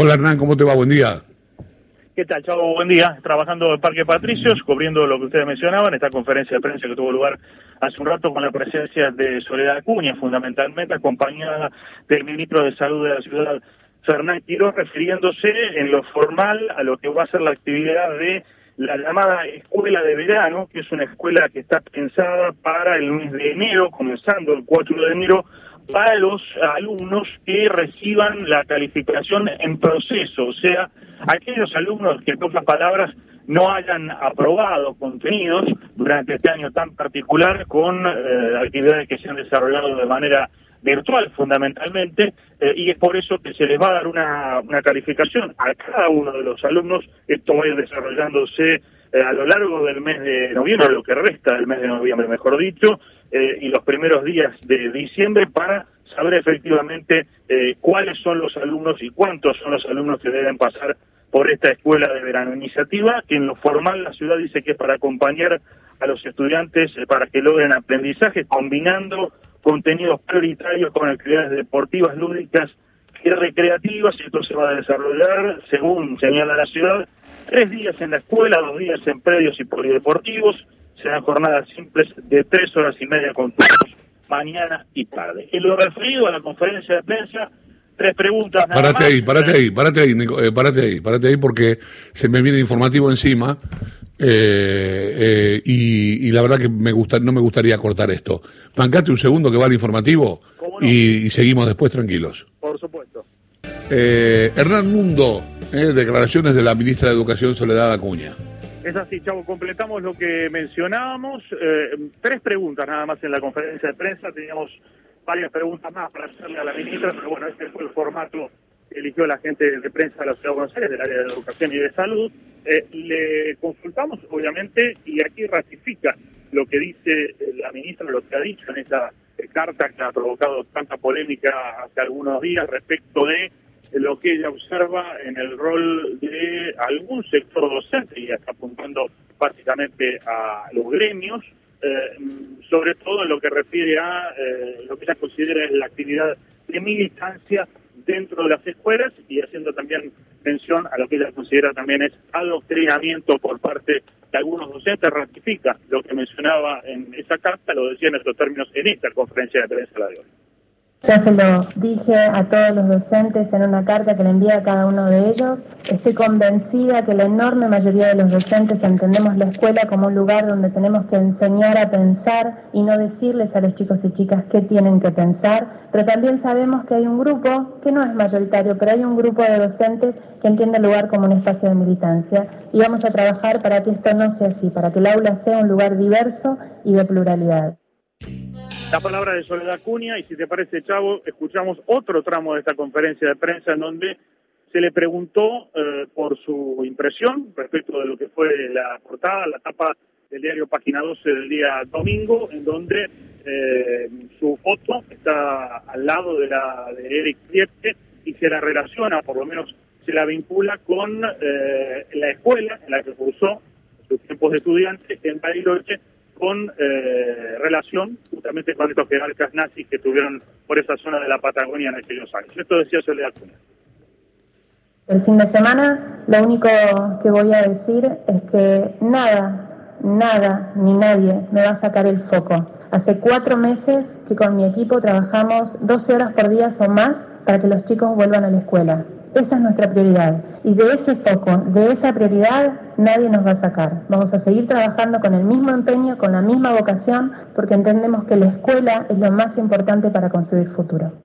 Hola Hernán, ¿cómo te va? Buen día. ¿Qué tal, Chavo? Buen día. Trabajando en Parque Patricios, cubriendo lo que ustedes mencionaban, esta conferencia de prensa que tuvo lugar hace un rato con la presencia de Soledad Acuña, fundamentalmente acompañada del ministro de Salud de la ciudad, Fernán Quiroz, refiriéndose en lo formal a lo que va a ser la actividad de la llamada escuela de verano, que es una escuela que está pensada para el mes de enero, comenzando el 4 de enero, para los alumnos que reciban la calificación en proceso, o sea, aquellos alumnos que, en pocas palabras, no hayan aprobado contenidos durante este año tan particular con eh, actividades que se han desarrollado de manera virtual fundamentalmente, eh, y es por eso que se les va a dar una, una calificación a cada uno de los alumnos. Esto va a ir desarrollándose eh, a lo largo del mes de noviembre, lo que resta del mes de noviembre, mejor dicho, eh, y los primeros días de diciembre para saber efectivamente cuáles son los alumnos y cuántos son los alumnos que deben pasar por esta escuela de verano. Iniciativa que en lo formal la ciudad dice que es para acompañar a los estudiantes para que logren aprendizaje combinando contenidos prioritarios con actividades deportivas, lúdicas y recreativas, y esto se va a desarrollar, según señala la ciudad, tres días en la escuela, dos días en predios y polideportivos, serán jornadas simples de tres horas y media con turnos mañana y tarde. En lo referido a la conferencia de prensa, tres preguntas. Nada ahí, parate ahí, parate ahí, eh, parate ahí, parate ahí, porque se me viene informativo encima eh, eh, y, la verdad que me gusta, no me gustaría cortar esto. Bancate un segundo que va al informativo y, seguimos después tranquilos. Por supuesto. Eh, Hernán Mundo, declaraciones de la ministra de Educación Soledad Acuña. Es así, Chavo, completamos lo que mencionábamos. tres preguntas nada más en la conferencia de prensa. Teníamos varias preguntas más para hacerle a la ministra, pero bueno, este fue el formato eligió la gente de prensa de la Ciudad de Buenos Aires, del área de educación y de salud, eh, le consultamos obviamente y aquí ratifica lo que dice eh, la ministra, lo que ha dicho en eh, carta que ha provocado tanta polémica hace algunos días respecto de lo que ella observa en el rol de algún sector docente, y está apuntando básicamente a los gremios, sobre todo en lo que refiere a lo que ella considera es la actividad de militancia dentro de las escuelas y haciendo también mención a lo que ella considera también es adoctrinamiento por parte de algunos docentes, ratifica lo que mencionaba en esa carta, lo decía en estos términos en esta conferencia de prensa de hoy. Ya se lo dije a todos los docentes en una carta que le envié a cada uno de ellos. Estoy convencida que la enorme mayoría de los docentes entendemos la escuela como un lugar donde tenemos que enseñar a pensar y no decirles a los chicos y chicas qué tienen que pensar, pero también sabemos que hay un grupo, que no es mayoritario, pero hay un grupo de docentes que entiende el lugar como un espacio de militancia y vamos a trabajar para que esto no sea así, para que el aula sea un lugar diverso y de pluralidad. La palabra de Soledad Cunha y si te parece, Chavo, escuchamos otro tramo de esta conferencia de prensa en donde se le preguntó eh, por su impresión respecto de lo que fue la portada, la tapa del diario Página 12 del día domingo, en donde eh, su foto está al lado de la de Eric Siete y se la relaciona, por lo menos se la vincula con eh, la escuela en la que cursó sus tiempos de estudiante en Bariloche con eh, relación justamente con estos jerarcas nazis que tuvieron por esa zona de la Patagonia en aquellos años. Esto decía Soledad Cunha. El fin de semana lo único que voy a decir es que nada, nada ni nadie me va a sacar el foco. Hace cuatro meses que con mi equipo trabajamos 12 horas por día o más para que los chicos vuelvan a la escuela. Esa es nuestra prioridad. Y de ese foco, de esa prioridad, nadie nos va a sacar. Vamos a seguir trabajando con el mismo empeño, con la misma vocación, porque entendemos que la escuela es lo más importante para construir futuro.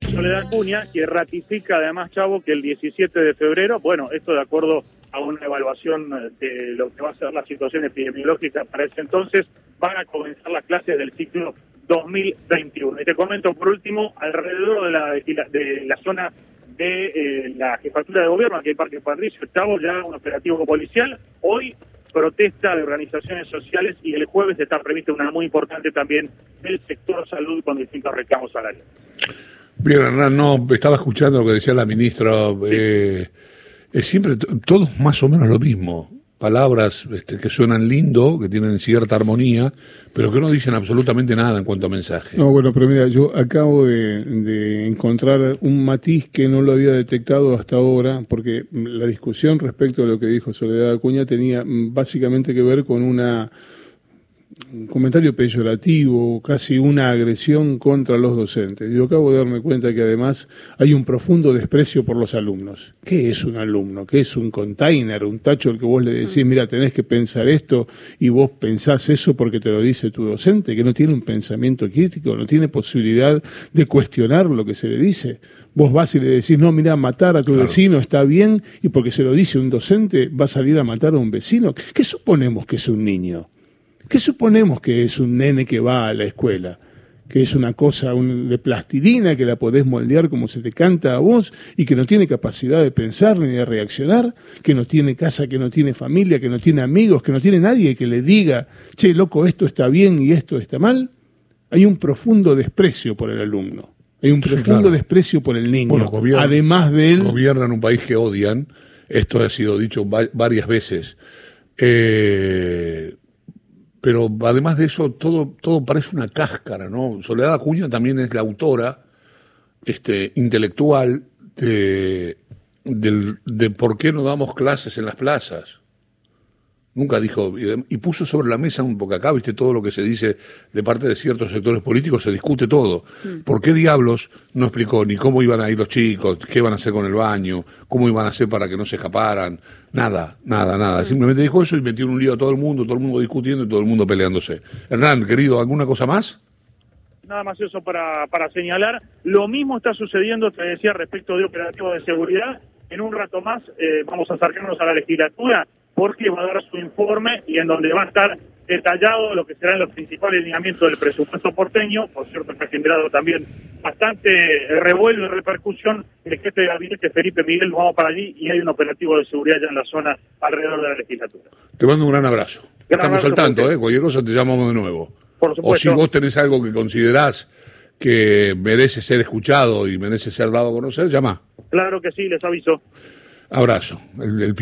Soledad Cuña, que ratifica además, Chavo, que el 17 de febrero, bueno, esto de acuerdo a una evaluación de lo que va a ser la situación epidemiológica para ese entonces, van a comenzar las clases del ciclo 2021. Y te comento por último, alrededor de la, de la zona de eh, la jefatura de gobierno aquí en Parque Patricio. Estamos ya un operativo policial. Hoy protesta de organizaciones sociales y el jueves está prevista una muy importante también del sector salud con distintos reclamos salariales. Bien, Hernán, no, estaba escuchando lo que decía la ministra. Eh, es siempre todos más o menos lo mismo. Palabras este, que suenan lindo, que tienen cierta armonía, pero que no dicen absolutamente nada en cuanto a mensaje. No, bueno, pero mira, yo acabo de, encontrar un matiz que no lo había detectado hasta ahora, porque la discusión respecto a lo que dijo Soledad Acuña tenía básicamente que ver con una un comentario peyorativo, casi una agresión contra los docentes. Yo acabo de darme cuenta que además hay un profundo desprecio por los alumnos. ¿Qué es un alumno? ¿Qué es un container, un tacho al que vos le decís, mira, tenés que pensar esto y vos pensás eso porque te lo dice tu docente, que no tiene un pensamiento crítico, no tiene posibilidad de cuestionar lo que se le dice? Vos vas y le decís, no, mira, matar a tu vecino está bien y porque se lo dice un docente va a salir a matar a un vecino. ¿Qué suponemos que es un niño? ¿Qué suponemos que es un nene que va a la escuela? que es una cosa de plastilina que la podés moldear como se te canta a vos y que no tiene capacidad de pensar ni de reaccionar, que no tiene casa, que no tiene familia, que no tiene amigos, que no tiene nadie que le diga, che, loco, esto está bien y esto está mal, hay un profundo desprecio por el alumno. Hay un profundo desprecio por el niño. además de él. Gobiernan un país que odian. Esto ha sido dicho varias veces. Eh, pero además de eso, todo, todo parece una cáscara, ¿no? Soledad Acuña también es la autora este, intelectual de, de por qué no damos clases en las plazas. Nunca dijo, y puso sobre la mesa un poco acá, viste, todo lo que se dice de parte de ciertos sectores políticos, se discute todo. Mm. ¿Por qué diablos no explicó ni cómo iban a ir los chicos, qué iban a hacer con el baño, cómo iban a hacer para que no se escaparan? Nada, nada, nada. Mm. Simplemente dijo eso y metió en un lío a todo el mundo, todo el mundo discutiendo y todo el mundo peleándose. Hernán, querido, ¿alguna cosa más? Nada más eso para, para señalar. Lo mismo está sucediendo, te decía, respecto de operativos de seguridad. En un rato más eh, vamos a acercarnos a la legislatura porque va a dar su informe y en donde va a estar detallado lo que serán los principales lineamientos del presupuesto porteño, por cierto que ha generado también bastante revuelo y repercusión, el jefe de gabinete Felipe Miguel, vamos para allí y hay un operativo de seguridad ya en la zona alrededor de la legislatura. Te mando un gran abrazo. Estamos al tanto, ¿eh? cualquier cosa te llamamos de nuevo. Por o si vos tenés algo que considerás que merece ser escuchado y merece ser dado a conocer, llama. Claro que sí, les aviso. Abrazo. el